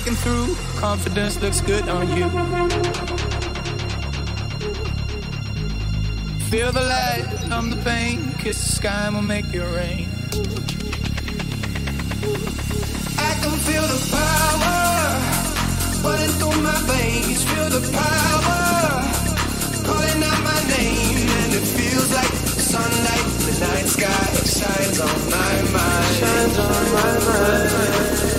breaking through. Confidence looks good on you. Feel the light, numb the pain. Kiss the sky and we'll make it rain. I can feel the power running through my veins. Feel the power calling out my name, and it feels like sunlight. The night sky shines on my mind. Shines on my mind.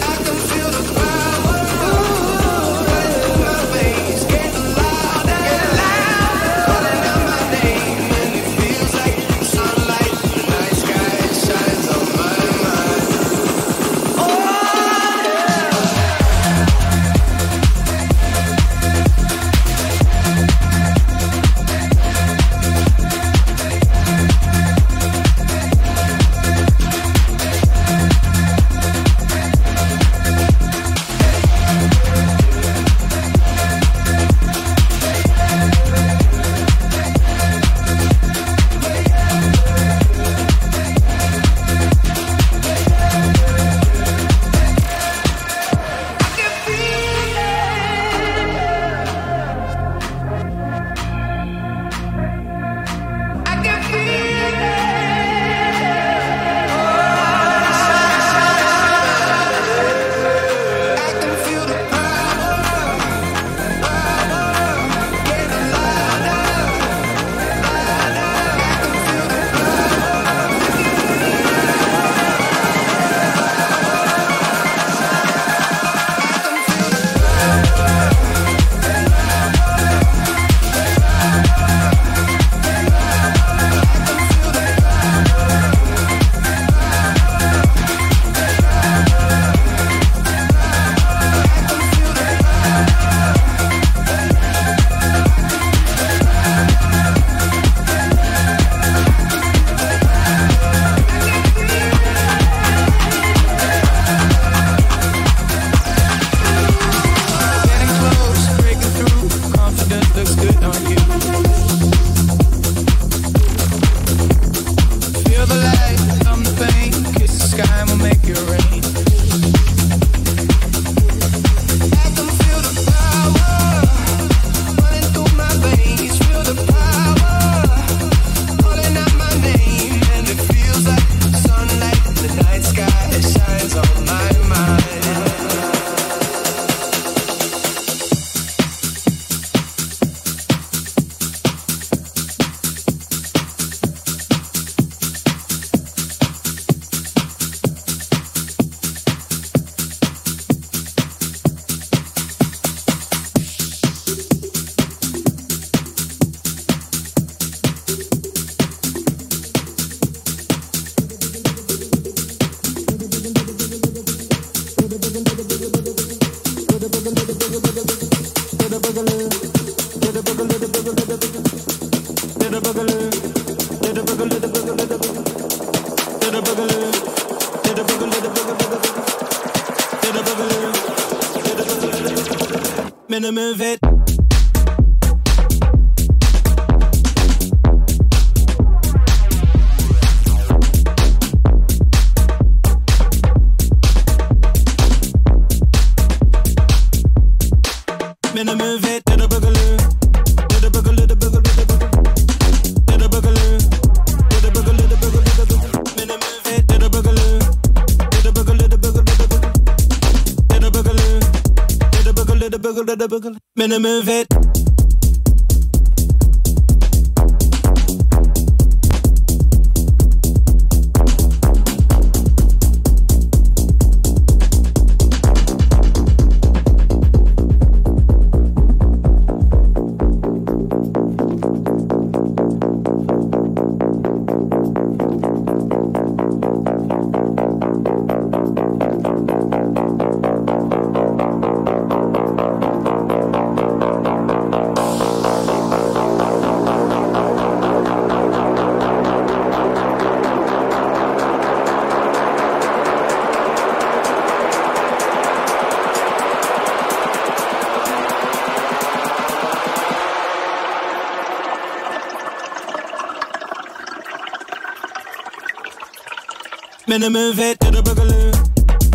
Minimove it, to the boogaloo.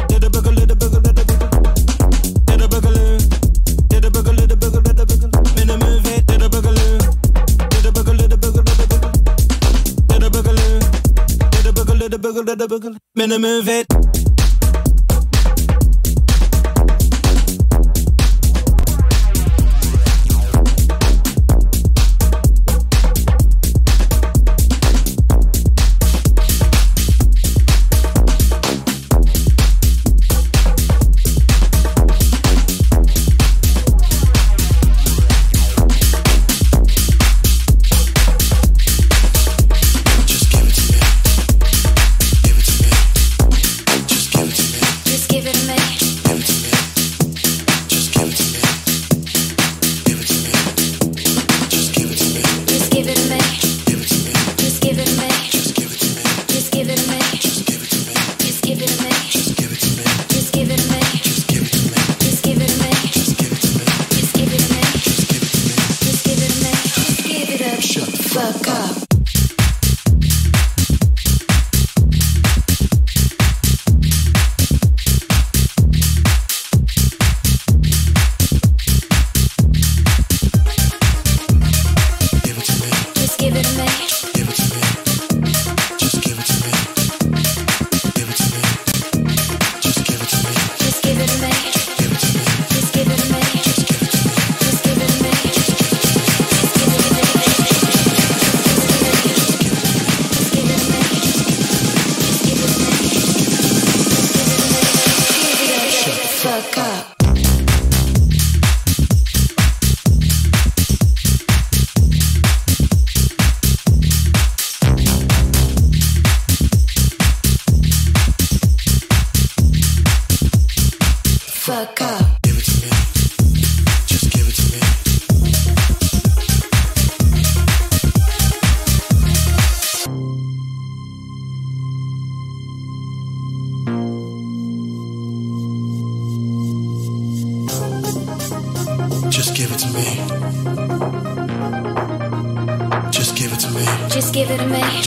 To the boogaloo, the boogaloo, the the boogaloo. To the boogaloo, the boogaloo, the the boogaloo. To the boogaloo, the boogaloo, the boogaloo. Just give it to me. Just give it to me.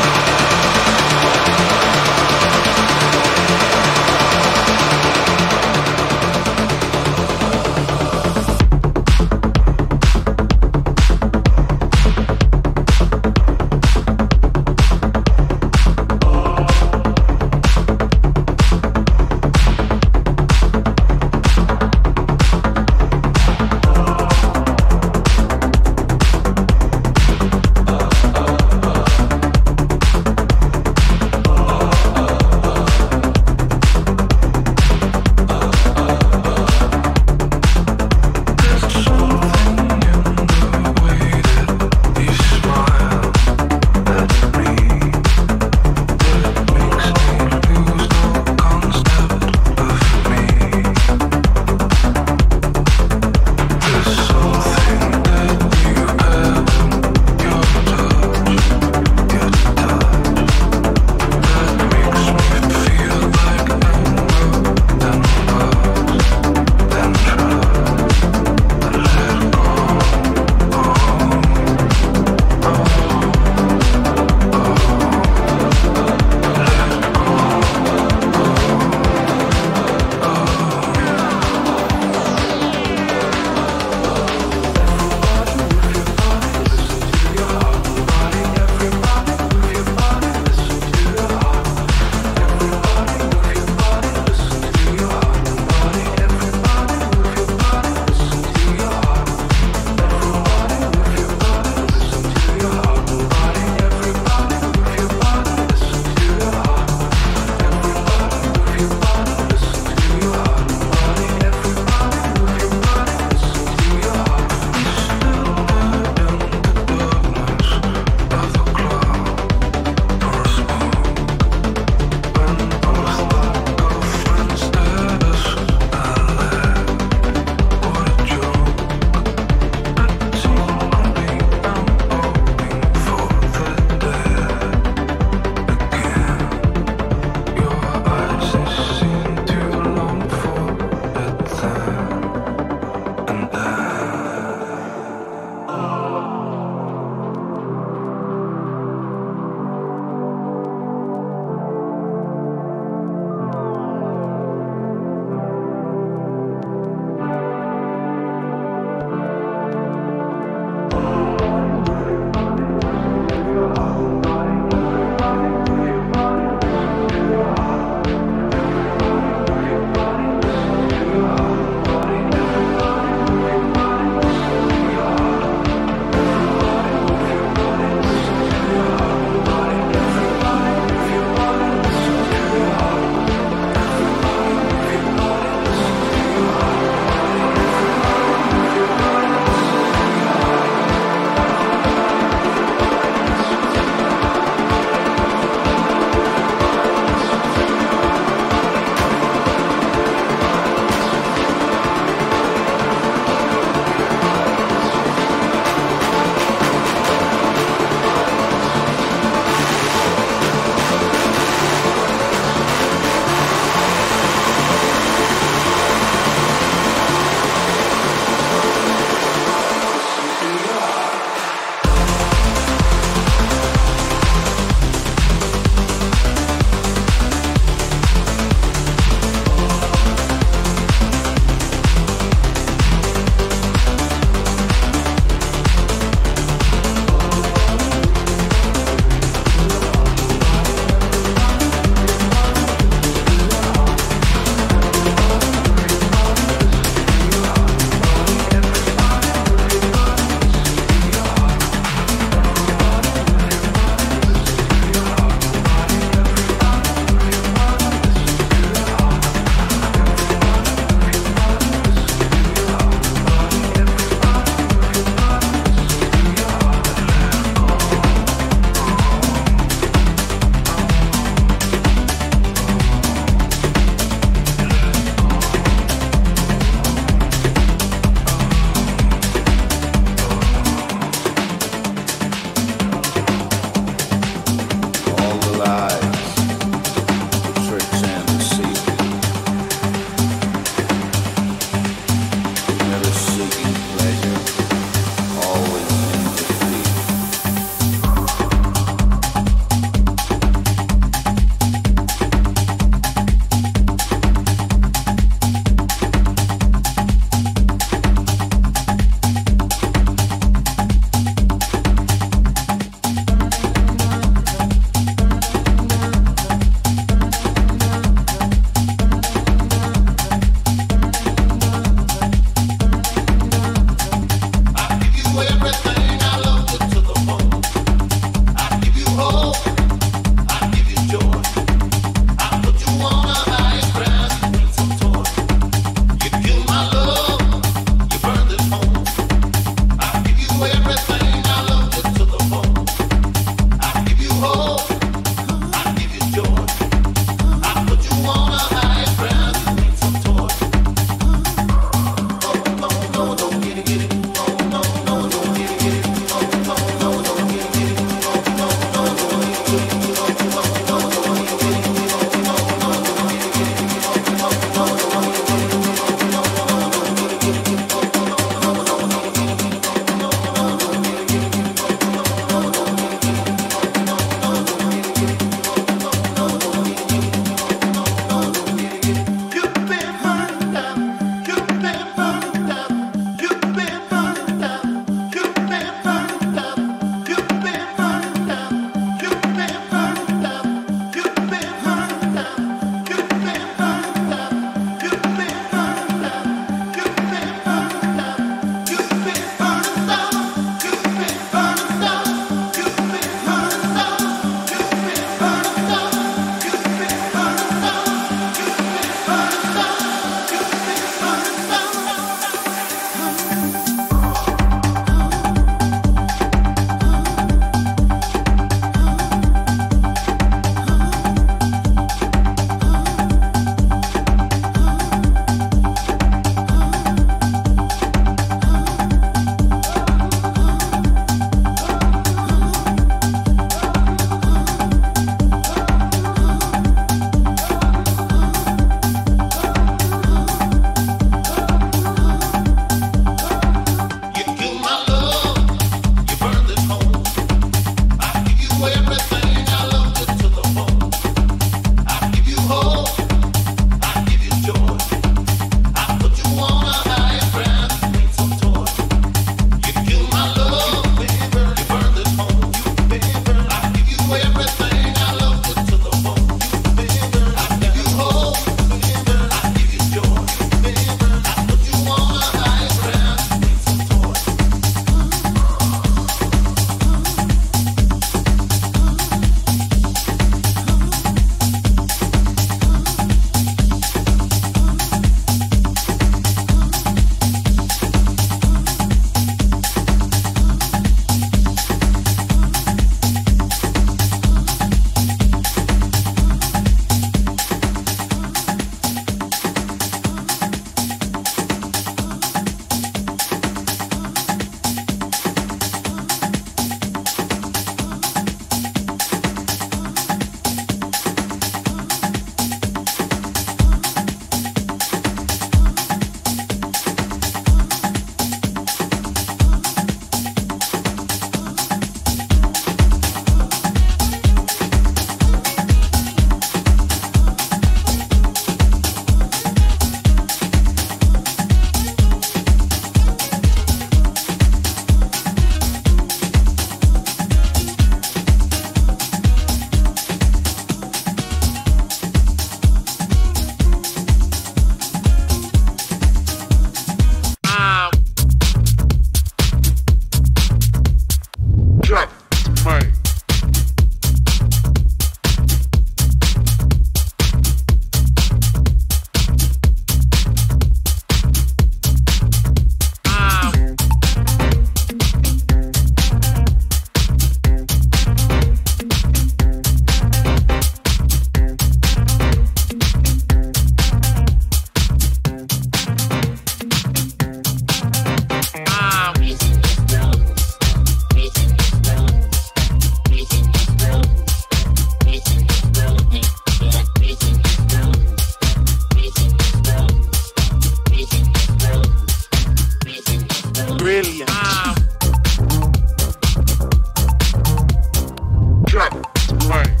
Right.